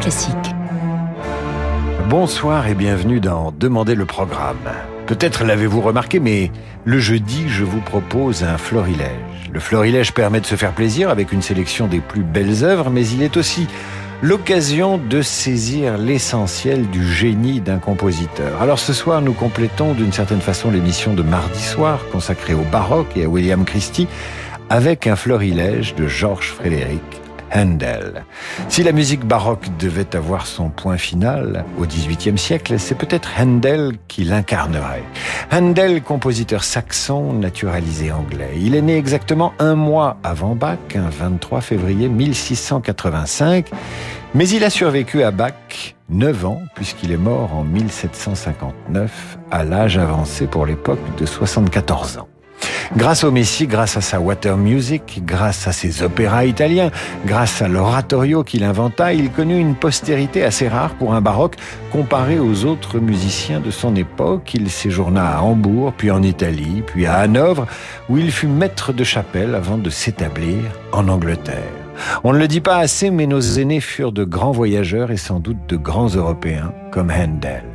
Classique. Bonsoir et bienvenue dans Demandez le programme. Peut-être l'avez-vous remarqué, mais le jeudi, je vous propose un florilège. Le florilège permet de se faire plaisir avec une sélection des plus belles œuvres, mais il est aussi l'occasion de saisir l'essentiel du génie d'un compositeur. Alors ce soir, nous complétons d'une certaine façon l'émission de mardi soir consacrée au baroque et à William Christie avec un florilège de Georges Frédéric Handel. Si la musique baroque devait avoir son point final au XVIIIe siècle, c'est peut-être Handel qui l'incarnerait. Handel, compositeur saxon naturalisé anglais. Il est né exactement un mois avant Bach, un 23 février 1685, mais il a survécu à Bach 9 ans, puisqu'il est mort en 1759, à l'âge avancé pour l'époque de 74 ans. Grâce au Messie, grâce à sa water music, grâce à ses opéras italiens, grâce à l'oratorio qu'il inventa, il connut une postérité assez rare pour un baroque comparé aux autres musiciens de son époque. Il séjourna à Hambourg, puis en Italie, puis à Hanovre, où il fut maître de chapelle avant de s'établir en Angleterre. On ne le dit pas assez, mais nos aînés furent de grands voyageurs et sans doute de grands Européens, comme Handel.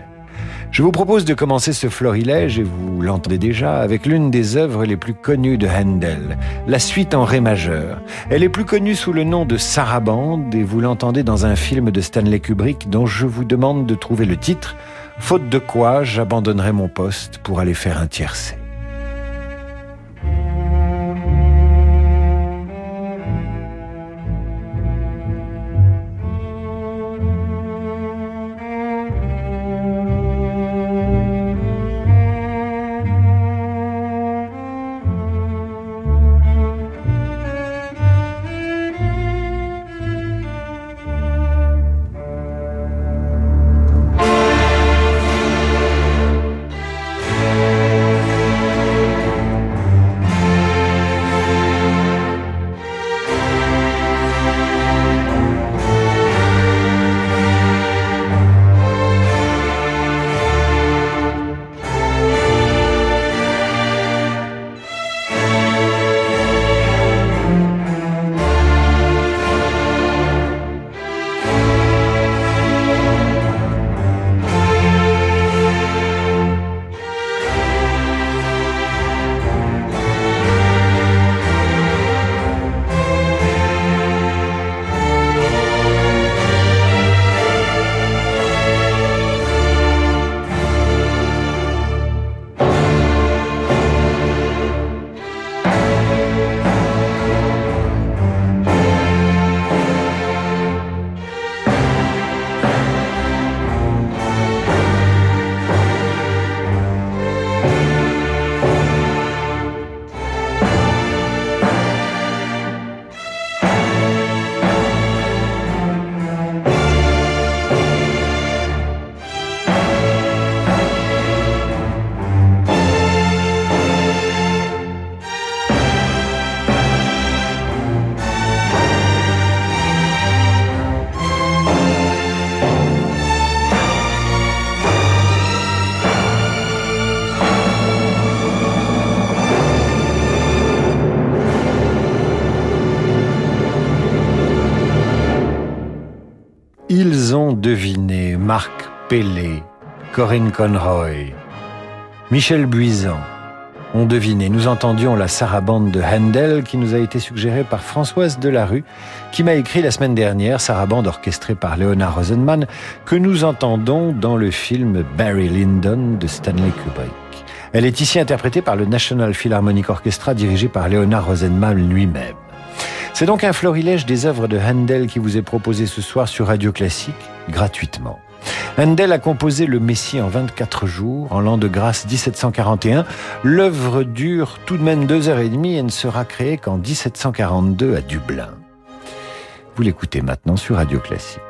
Je vous propose de commencer ce florilège, et vous l'entendez déjà, avec l'une des œuvres les plus connues de Handel, la suite en ré majeur. Elle est plus connue sous le nom de Sarabande, et vous l'entendez dans un film de Stanley Kubrick dont je vous demande de trouver le titre, faute de quoi j'abandonnerai mon poste pour aller faire un tiercé. Pellet, Corinne Conroy, Michel Buisan ont deviné. Nous entendions la sarabande de Handel qui nous a été suggérée par Françoise Delarue, qui m'a écrit la semaine dernière, sarabande orchestrée par Leonard Rosenman, que nous entendons dans le film Barry Lyndon de Stanley Kubrick. Elle est ici interprétée par le National Philharmonic Orchestra dirigé par Leonard Rosenman lui-même. C'est donc un florilège des œuvres de Handel qui vous est proposé ce soir sur Radio Classique, gratuitement. Handel a composé le Messie en 24 jours, en l'an de grâce 1741. L'œuvre dure tout de même deux heures et demie et ne sera créée qu'en 1742 à Dublin. Vous l'écoutez maintenant sur Radio Classique.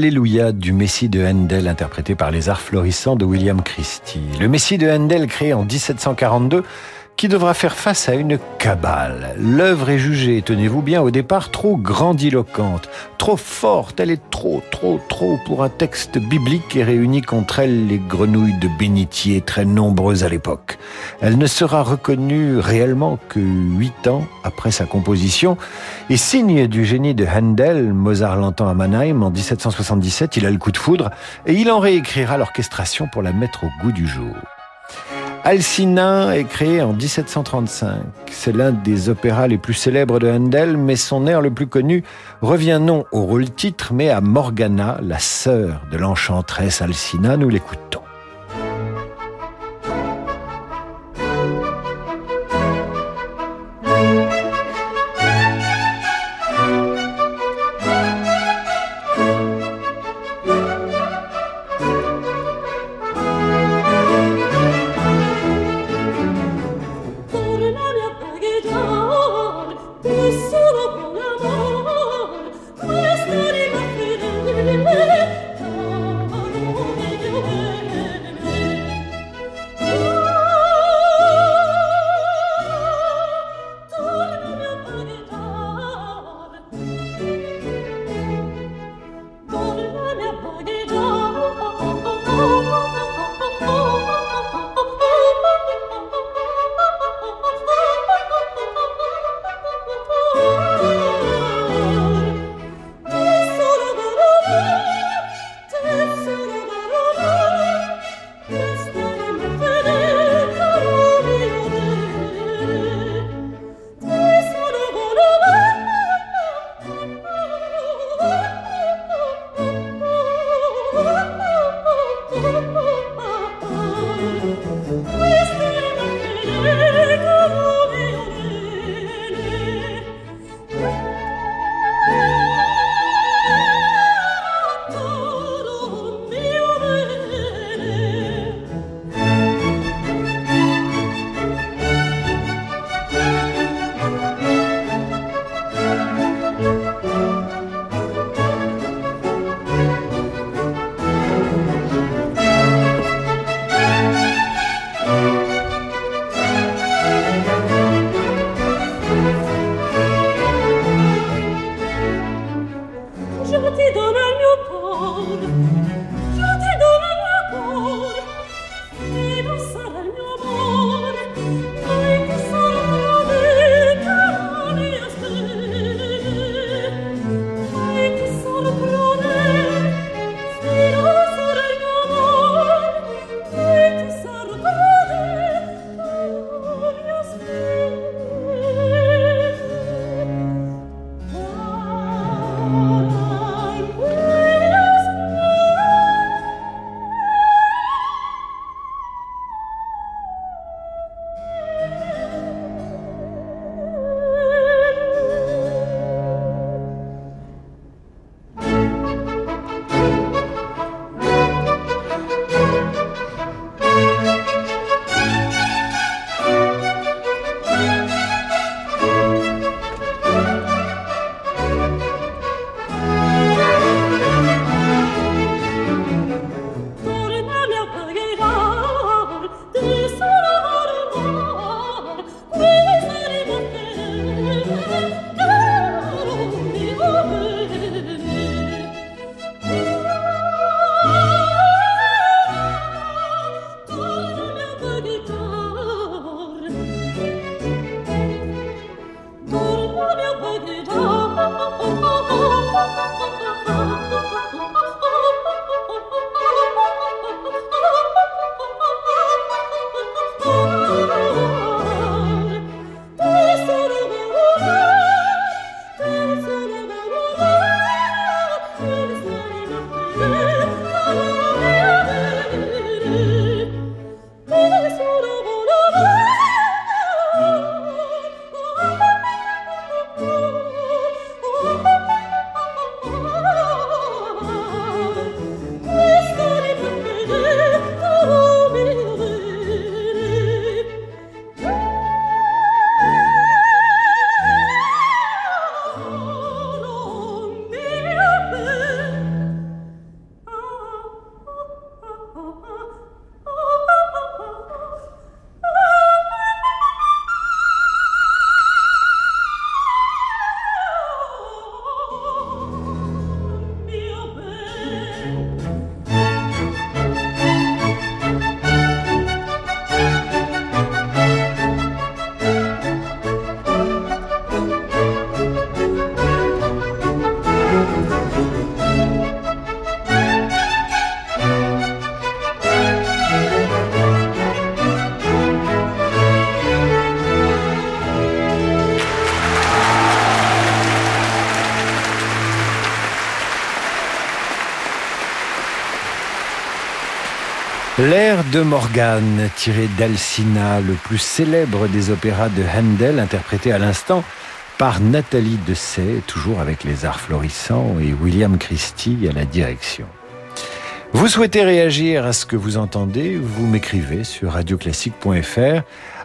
l'Alléluia du Messie de Handel interprété par les arts florissants de William Christie. Le Messie de Handel créé en 1742 qui devra faire face à une cabale. L'œuvre est jugée, tenez-vous bien, au départ trop grandiloquente, trop forte, elle est trop, trop, trop pour un texte biblique et réunit contre elle les grenouilles de bénitier très nombreuses à l'époque. Elle ne sera reconnue réellement que huit ans après sa composition et signe du génie de Handel, Mozart l'entend à Mannheim en 1777, il a le coup de foudre et il en réécrira l'orchestration pour la mettre au goût du jour. Alcina est créé en 1735. C'est l'un des opéras les plus célèbres de Handel, mais son air le plus connu revient non au rôle-titre, mais à Morgana, la sœur de l'enchanteresse Alcina. Nous l'écoutons. De Morgane, tiré d'Alcina, le plus célèbre des opéras de Handel, interprété à l'instant par Nathalie Dessay, toujours avec les arts florissants, et William Christie à la direction. Vous souhaitez réagir à ce que vous entendez, vous m'écrivez sur radioclassique.fr,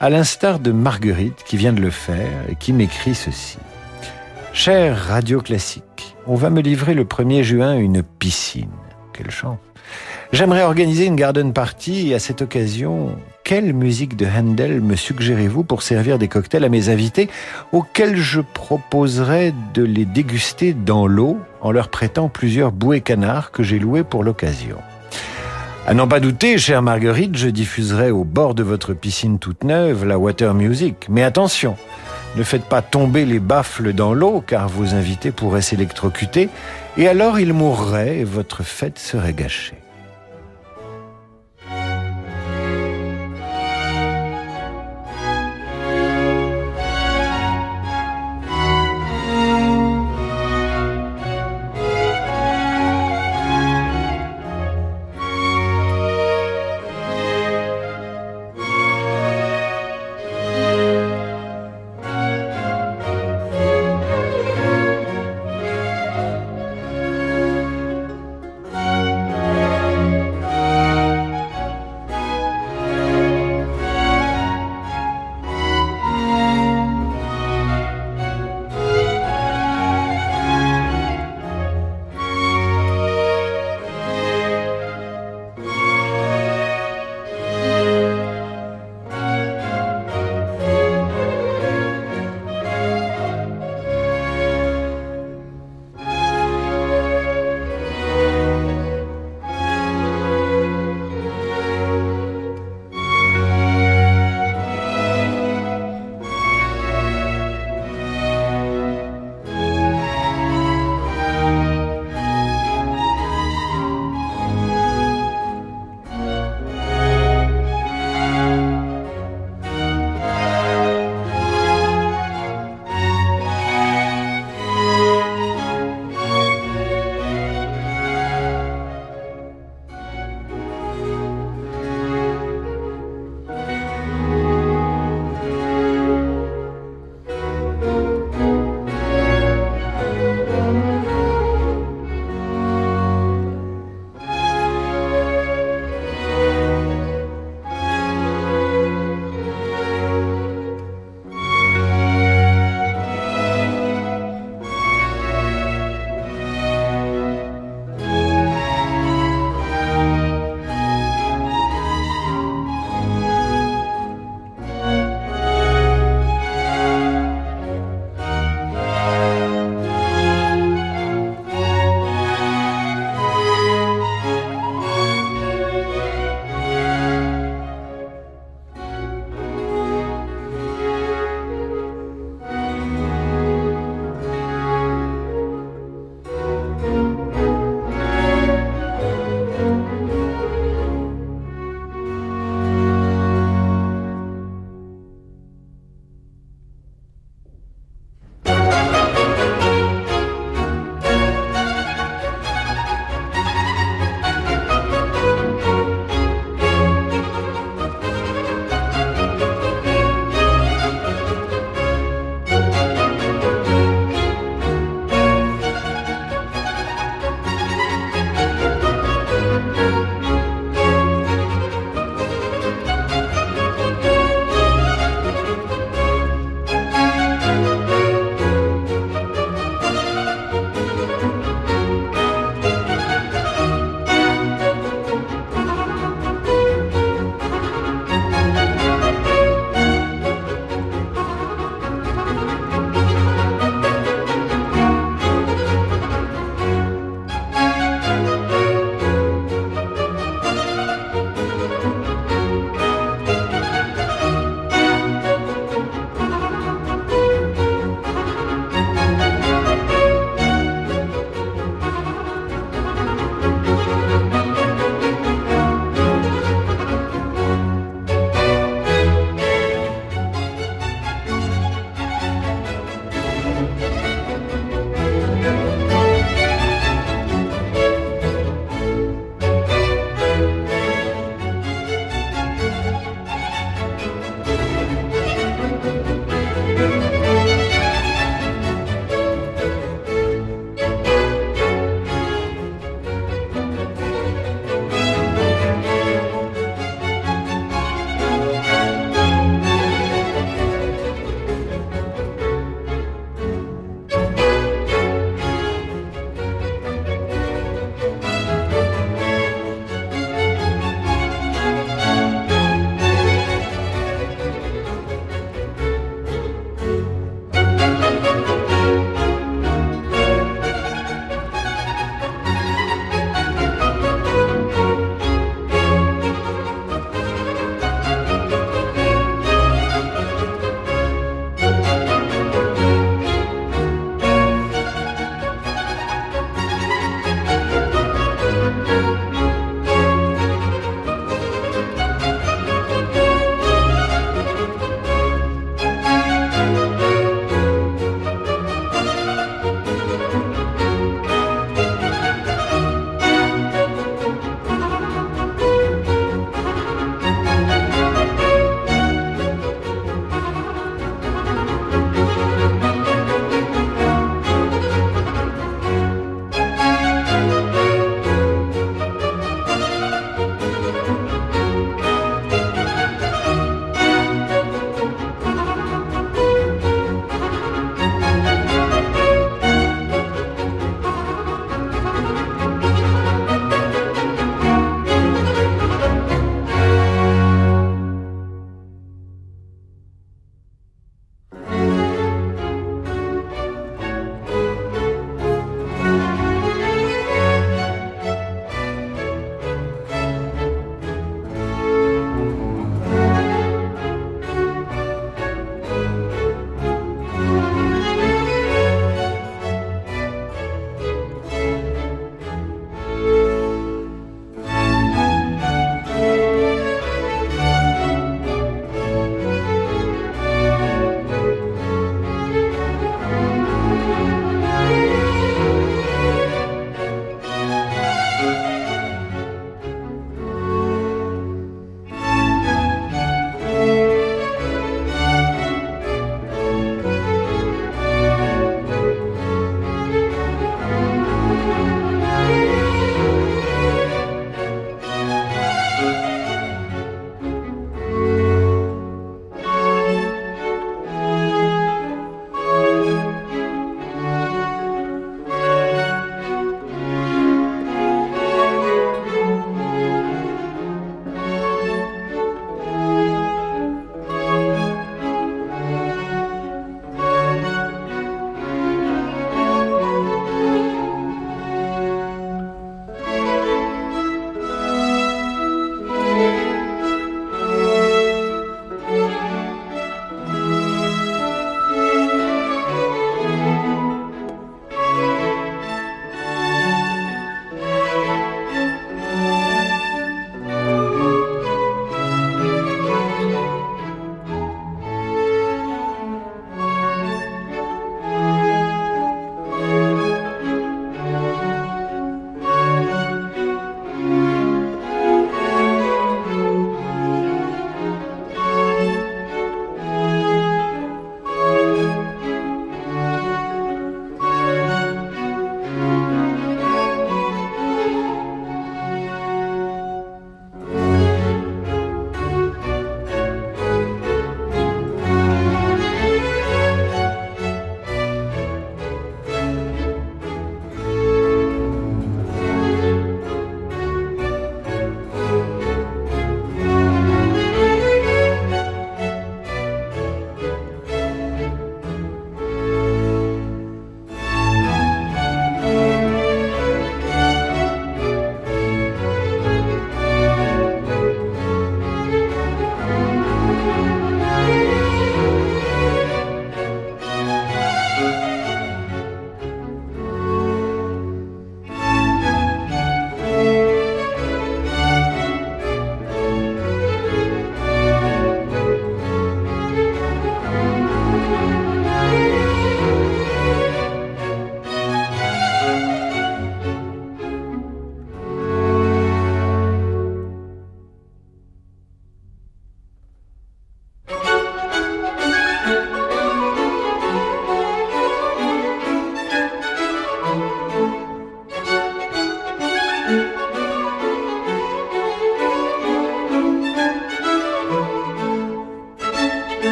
à l'instar de Marguerite qui vient de le faire et qui m'écrit ceci. Cher Radio Classique, on va me livrer le 1er juin une piscine. Quelle chance. J'aimerais organiser une garden party et à cette occasion, quelle musique de Handel me suggérez-vous pour servir des cocktails à mes invités auxquels je proposerais de les déguster dans l'eau en leur prêtant plusieurs bouées canards que j'ai loués pour l'occasion à n'en pas douter, chère Marguerite, je diffuserai au bord de votre piscine toute neuve la water music. Mais attention, ne faites pas tomber les baffles dans l'eau car vos invités pourraient s'électrocuter et alors ils mourraient et votre fête serait gâchée.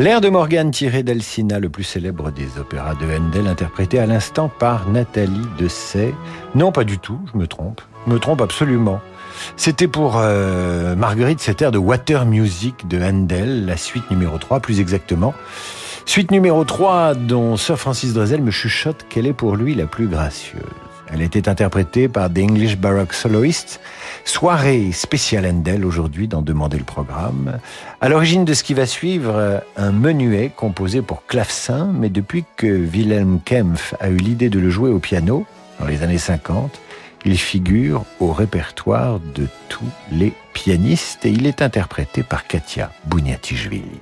L'air de Morgane tiré d'Alcina, le plus célèbre des opéras de Handel, interprété à l'instant par Nathalie Dessay. Non, pas du tout, je me trompe. Je me trompe absolument. C'était pour euh, Marguerite cet air de Water Music de Handel, la suite numéro 3 plus exactement. Suite numéro 3 dont Sir Francis Drezel me chuchote qu'elle est pour lui la plus gracieuse. Elle était interprétée par des English Baroque Soloists. Soirée spéciale Handel aujourd'hui dans Demander le programme. À l'origine de ce qui va suivre, un menuet composé pour clavecin, mais depuis que Wilhelm Kempf a eu l'idée de le jouer au piano, dans les années 50, il figure au répertoire de tous les pianistes et il est interprété par Katia Bouniatishvili.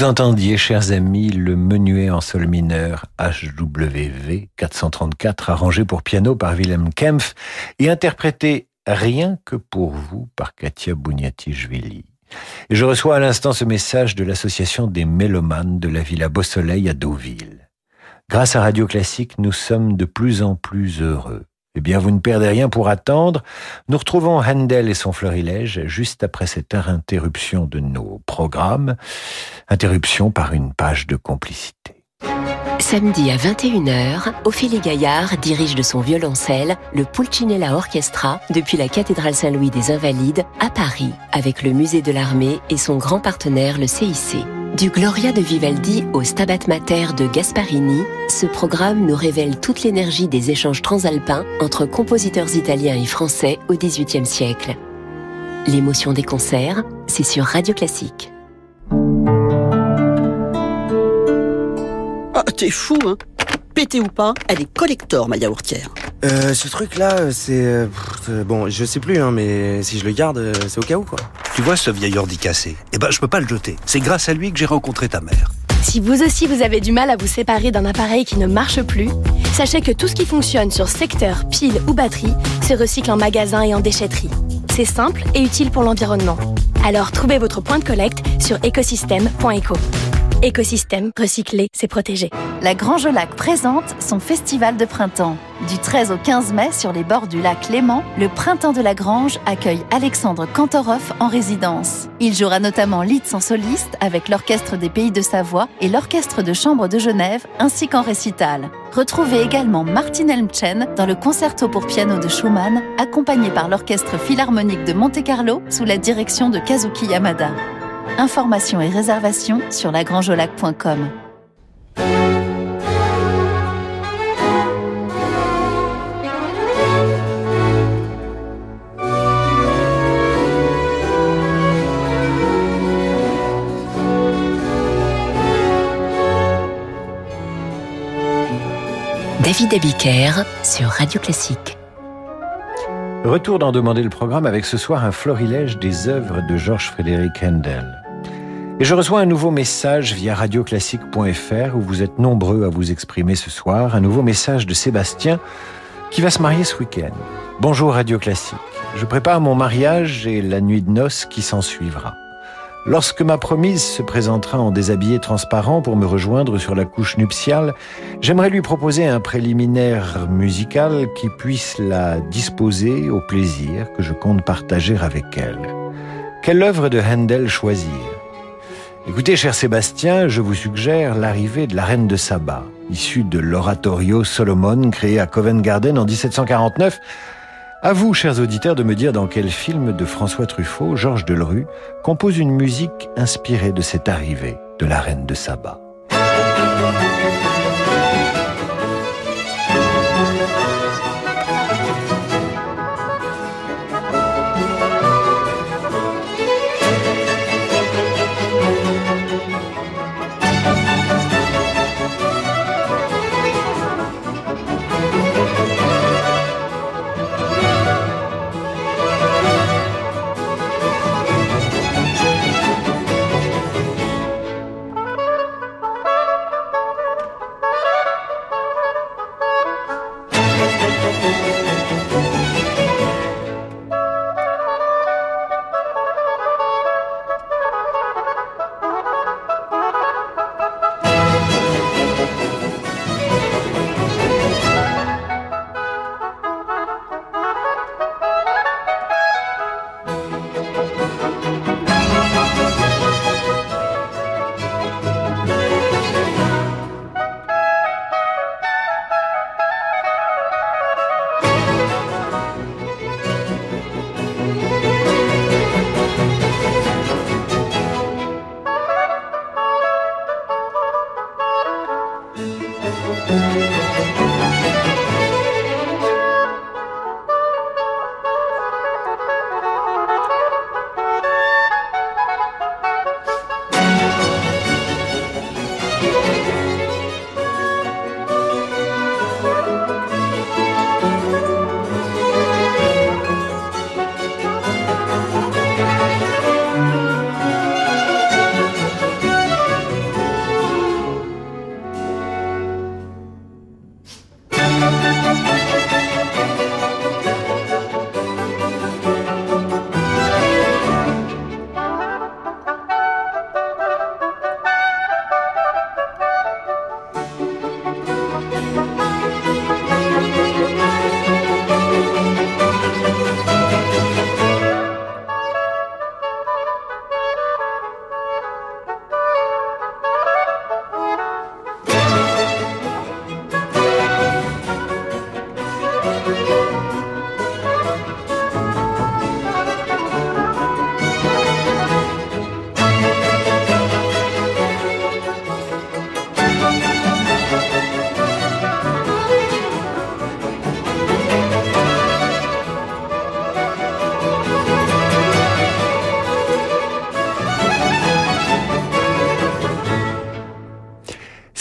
Vous entendiez, chers amis, le menuet en sol mineur HWV 434 arrangé pour piano par Wilhelm Kempf et interprété rien que pour vous par Katia Bouniati-Jvili. Et je reçois à l'instant ce message de l'association des mélomanes de la Villa Beau-Soleil à Deauville. Grâce à Radio Classique, nous sommes de plus en plus heureux. Eh bien, vous ne perdez rien pour attendre. Nous retrouvons Handel et son florilège juste après cette interruption de nos programmes. Interruption par une page de complicité. Samedi à 21h, Ophélie Gaillard dirige de son violoncelle le Pulcinella Orchestra depuis la cathédrale Saint-Louis des Invalides à Paris, avec le musée de l'armée et son grand partenaire le CIC. Du Gloria de Vivaldi au Stabat Mater de Gasparini, ce programme nous révèle toute l'énergie des échanges transalpins entre compositeurs italiens et français au XVIIIe siècle. L'émotion des concerts, c'est sur Radio Classique. Ah, t'es fou, hein Pété ou pas, elle est collector, ma yaourtière. Euh, ce truc-là, c'est... euh, bon, je sais plus, hein, mais si je le garde, euh, c'est au cas où, quoi. Tu vois ce vieil ordi cassé? Eh ben, je peux pas le jeter. C'est grâce à lui que j'ai rencontré ta mère. Si vous aussi vous avez du mal à vous séparer d'un appareil qui ne marche plus, sachez que tout ce qui fonctionne sur secteur, pile ou batterie se recycle en magasin et en déchetterie. C'est simple et utile pour l'environnement. Alors trouvez votre point de collecte sur écosystème.eco. Écosystème, recycler, c'est protéger. La Grange Lac présente son festival de printemps. Du 13 au 15 mai, sur les bords du lac Léman, le Printemps de la Grange accueille Alexandre Kantorov en résidence. Il jouera notamment Litz en soliste avec l'Orchestre des Pays de Savoie et l'Orchestre de Chambre de Genève, ainsi qu'en récital. Retrouvez également Martin Elmchen dans le concerto pour piano de Schumann, accompagné par l'Orchestre Philharmonique de Monte-Carlo sous la direction de Kazuki Yamada. Informations et réservations sur lagrangeolac.com. David Abiker sur Radio Classique. Retour d'en demander le programme avec ce soir un florilège des œuvres de Georges Frédéric Handel. Et je reçois un nouveau message via radioclassique.fr où vous êtes nombreux à vous exprimer ce soir. Un nouveau message de Sébastien qui va se marier ce week-end. Bonjour Radio Classique. Je prépare mon mariage et la nuit de noces qui s'en suivra. Lorsque ma promise se présentera en déshabillé transparent pour me rejoindre sur la couche nuptiale, j'aimerais lui proposer un préliminaire musical qui puisse la disposer au plaisir que je compte partager avec elle. Quelle œuvre de Handel choisir? Écoutez, cher Sébastien, je vous suggère l'arrivée de la reine de Saba, issue de l'oratorio Solomon créé à Covent Garden en 1749. À vous, chers auditeurs, de me dire dans quel film de François Truffaut, Georges Delerue, compose une musique inspirée de cette arrivée de la reine de Saba.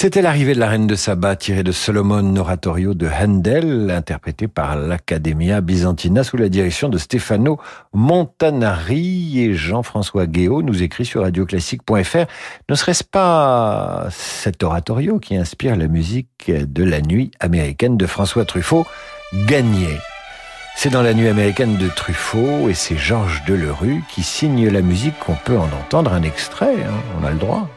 C'était l'arrivée de la reine de Saba tirée de Solomon Oratorio de Handel, interprété par l'Accademia Byzantina sous la direction de Stefano Montanari et Jean-François Guéot nous écrit sur radioclassique.fr. Ne serait-ce pas cet oratorio qui inspire la musique de la nuit américaine de François Truffaut, Gagné? C'est dans la nuit américaine de Truffaut et c'est Georges Delerue qui signe la musique qu'on peut en entendre un extrait, hein. on a le droit.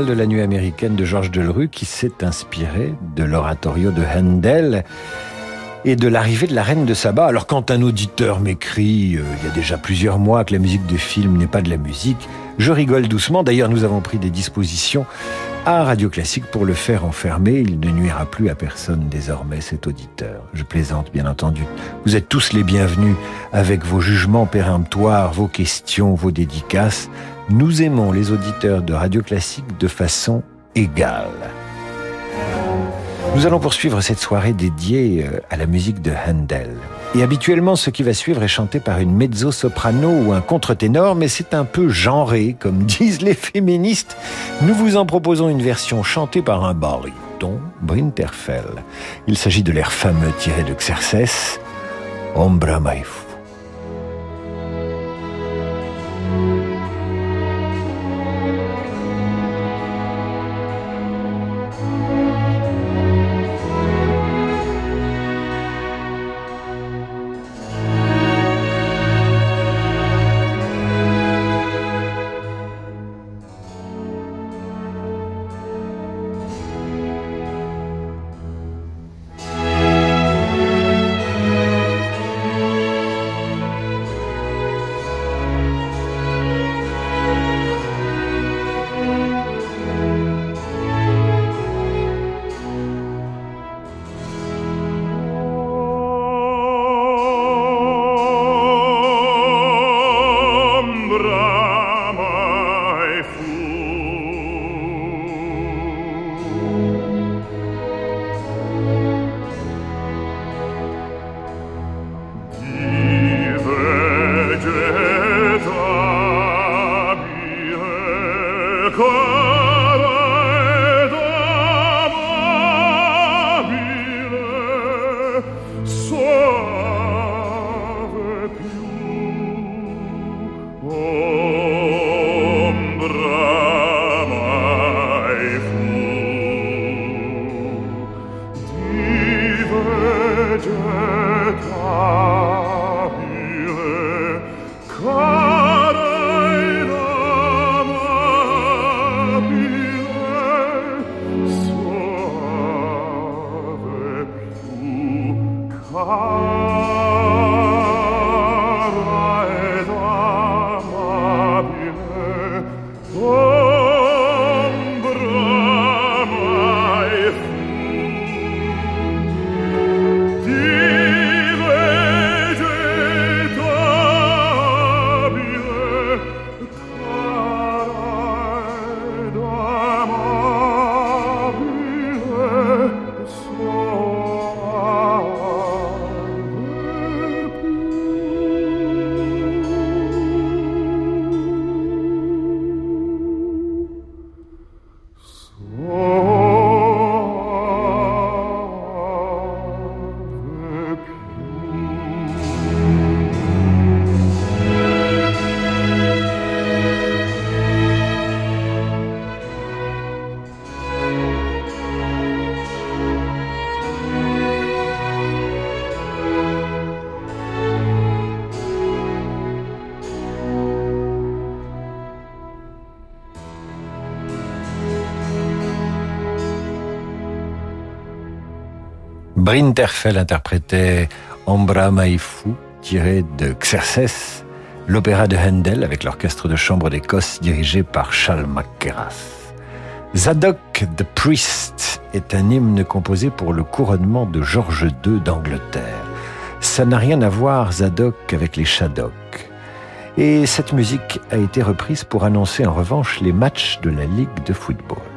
De la nuit américaine de Georges Delerue qui s'est inspiré de l'oratorio de Handel et de l'arrivée de la reine de Saba. Alors quand un auditeur m'écrit euh, il y a déjà plusieurs mois que la musique de film n'est pas de la musique, je rigole doucement. D'ailleurs, nous avons pris des dispositions à Radio Classique pour le faire enfermer. Il ne nuira plus à personne désormais, cet auditeur. Je plaisante, bien entendu. Vous êtes tous les bienvenus avec vos jugements péremptoires, vos questions, vos dédicaces. Nous aimons les auditeurs de Radio Classique de façon égale. Nous allons poursuivre cette soirée dédiée euh, à la musique de Handel. Et habituellement, ce qui va suivre est chanté par une mezzo-soprano ou un contre-ténor, mais c'est un peu genré, comme disent les féministes. Nous vous en proposons une version chantée par un baryton, Brinterfell. Il s'agit de l'air fameux tiré de Xerxes, Ombra Maifu. Brinterfell interprétait Ombra Maifu, tiré de Xerxes, l'opéra de Handel avec l'orchestre de chambre d'Écosse dirigé par Charles McKerras. Zadok the Priest est un hymne composé pour le couronnement de George II d'Angleterre. Ça n'a rien à voir, Zadok, avec les Shadok. Et cette musique a été reprise pour annoncer en revanche les matchs de la Ligue de football.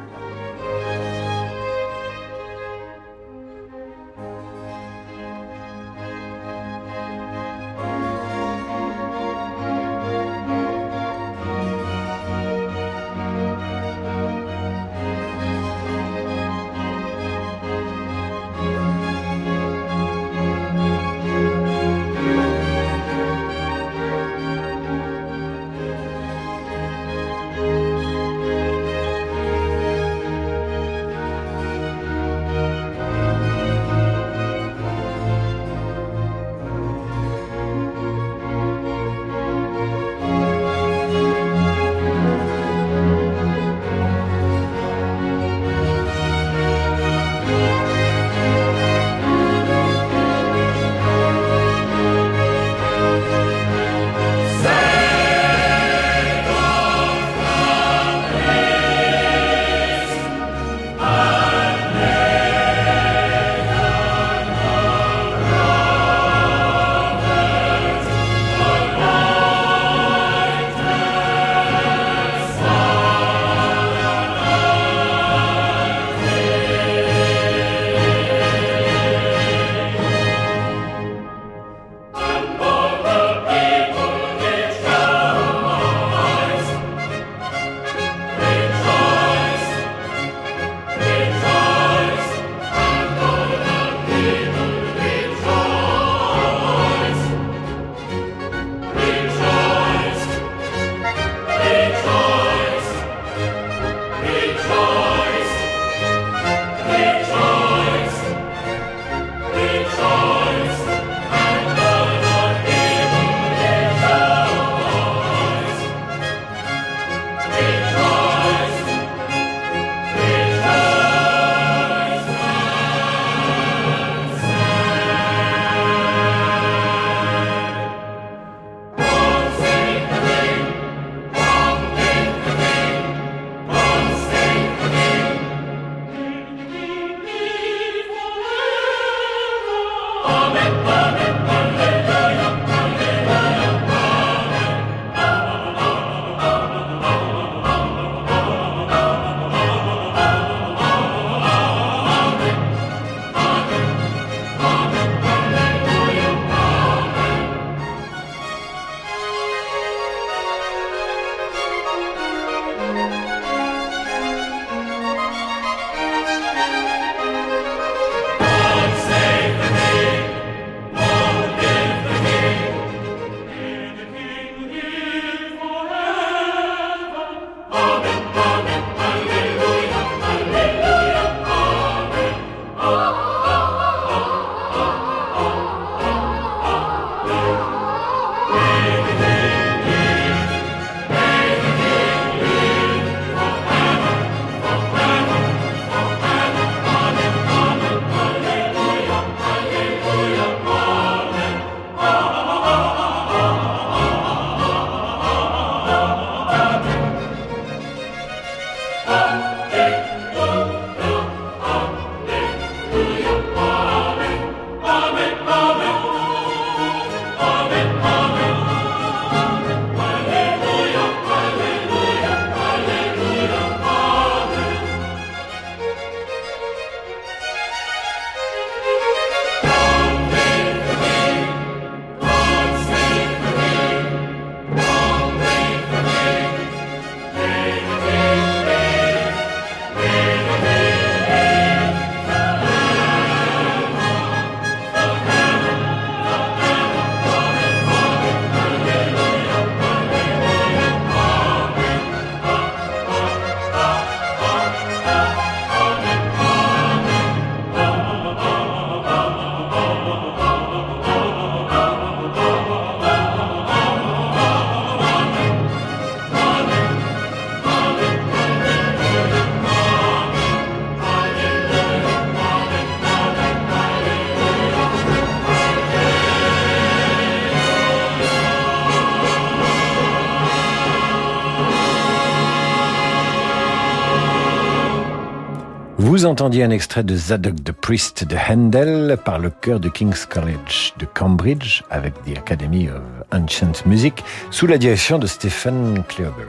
Vous entendiez un extrait de Zadok the Priest de Handel par le chœur de King's College de Cambridge avec The Academy of Ancient Music sous la direction de Stephen Cleobury.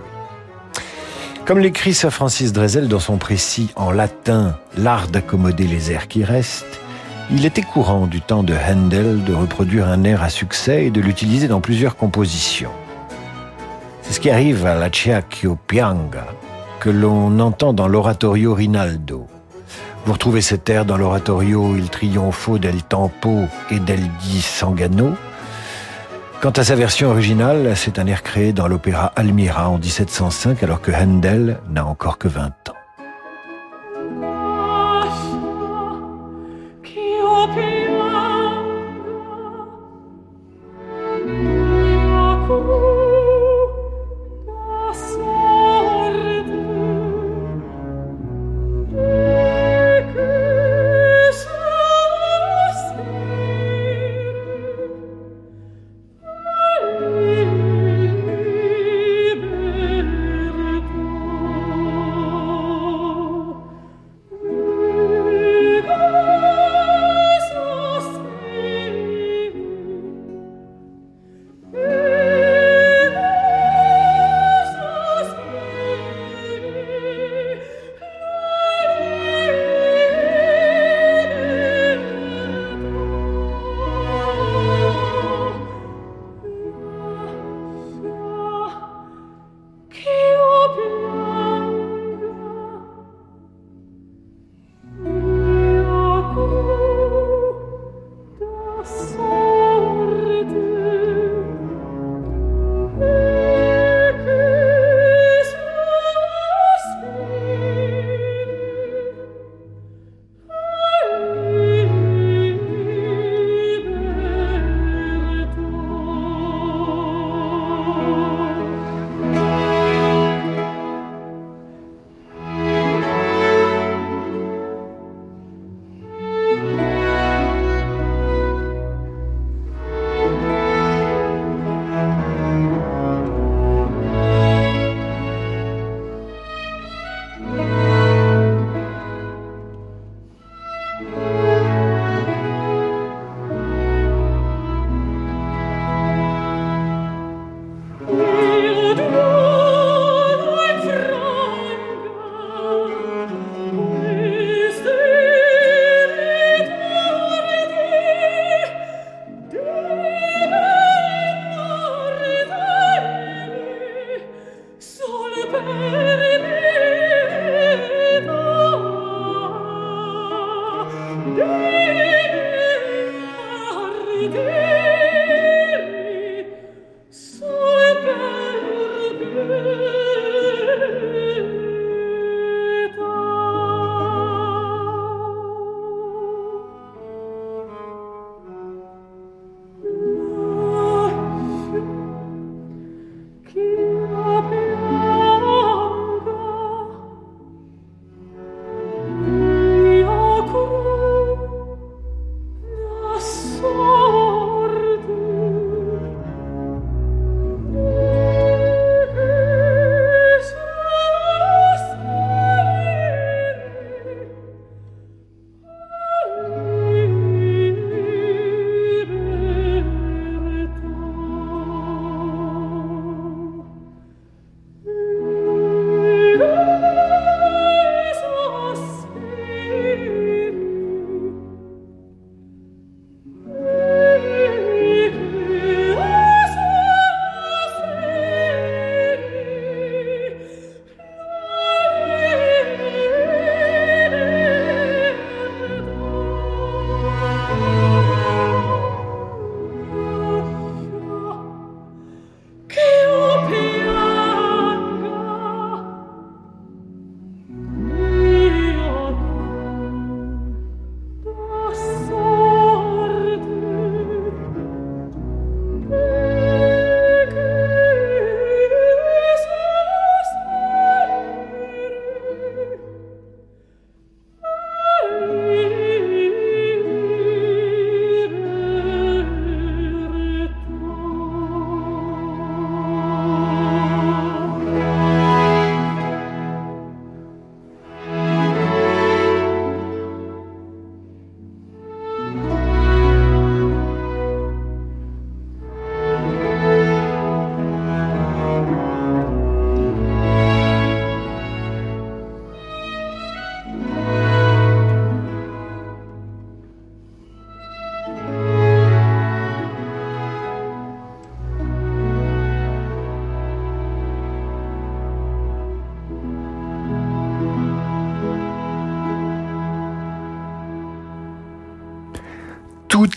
Comme l'écrit Sir Francis Drezel dans son précis en latin L'art d'accommoder les airs qui restent, il était courant du temps de Handel de reproduire un air à succès et de l'utiliser dans plusieurs compositions. C'est ce qui arrive à la Chiacchio Pianga, que l'on entend dans l'oratorio Rinaldo. Vous retrouvez cet air dans l'oratorio Il Trionfo del Tempo et del Di Sangano. Quant à sa version originale, c'est un air créé dans l'opéra Almira en 1705 alors que Handel n'a encore que 20 ans.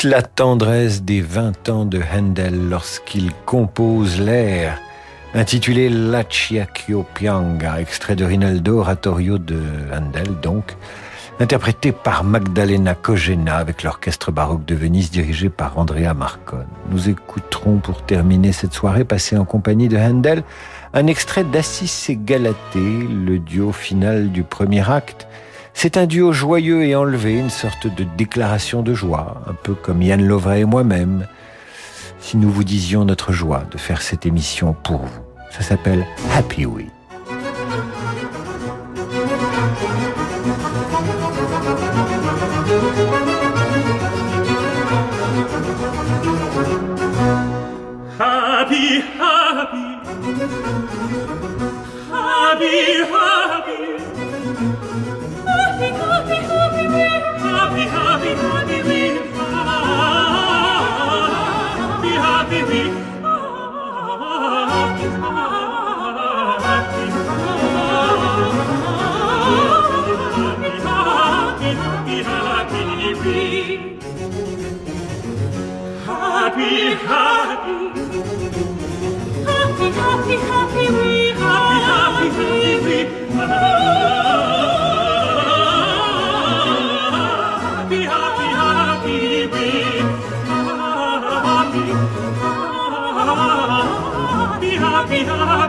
La tendresse des 20 ans de Handel lorsqu'il compose l'air intitulé L'Acciacchio Pianga, extrait de Rinaldo Oratorio de Handel donc, interprété par Magdalena Kogena avec l'orchestre baroque de Venise dirigé par Andrea Marcon. Nous écouterons pour terminer cette soirée passée en compagnie de Handel un extrait d'Assis et Galatée, le duo final du premier acte. C'est un duo joyeux et enlevé, une sorte de déclaration de joie, un peu comme Yann Lovray et moi-même, si nous vous disions notre joie de faire cette émission pour vous. Ça s'appelle Happy We. Happy, happy, happy, happy,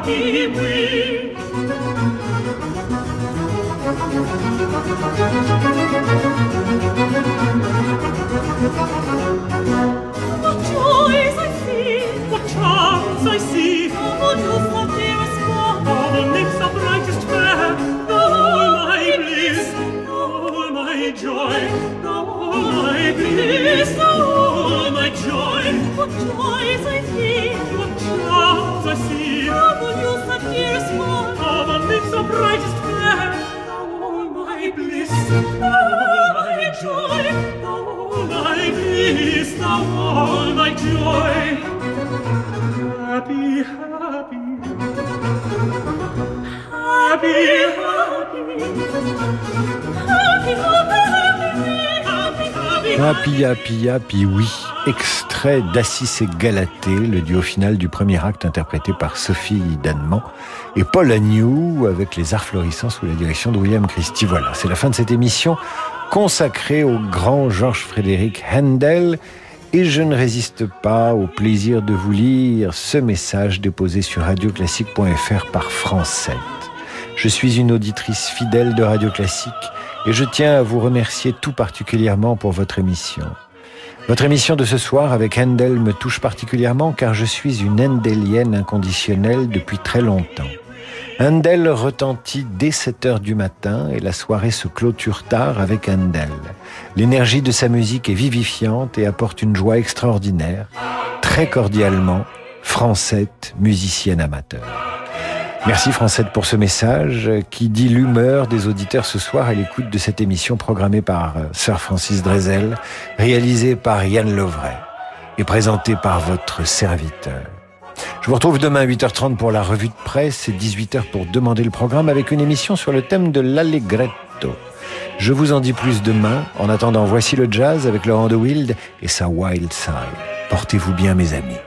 kiwi. What joy I see, what charms I see, on your front dearest one, on lips of brightest fair, thou all my bliss, thou all my joy, thou all my bliss, thou all my joy, what joy is I see, what charms I see, how the youth of dearest one, all the lips of brightest fair, all my bliss, all my joy, all my bliss, now all my joy. Happy, happy, happy, happy, happy, happy, happy, happy, Happy, happy, happy, oui. Extrait d'Assis et Galatée, le duo final du premier acte interprété par Sophie Danement et Paul Agnew avec les arts florissants sous la direction de William Christie. Voilà, c'est la fin de cette émission consacrée au grand Georges Frédéric Handel. Et je ne résiste pas au plaisir de vous lire ce message déposé sur radioclassique.fr par France 7. Je suis une auditrice fidèle de Radio Classique et je tiens à vous remercier tout particulièrement pour votre émission. Votre émission de ce soir avec Handel me touche particulièrement car je suis une Handelienne inconditionnelle depuis très longtemps. Handel retentit dès 7 heures du matin et la soirée se clôture tard avec Handel. L'énergie de sa musique est vivifiante et apporte une joie extraordinaire. Très cordialement, Francette, musicienne amateur. Merci Francette pour ce message qui dit l'humeur des auditeurs ce soir à l'écoute de cette émission programmée par Sir Francis Drezel, réalisée par Yann Lovray et présentée par votre serviteur. Je vous retrouve demain à 8h30 pour la revue de presse et 18h pour demander le programme avec une émission sur le thème de l'allegretto. Je vous en dis plus demain. En attendant, voici le jazz avec Laurent de Wild et sa Wild Side. Portez-vous bien mes amis.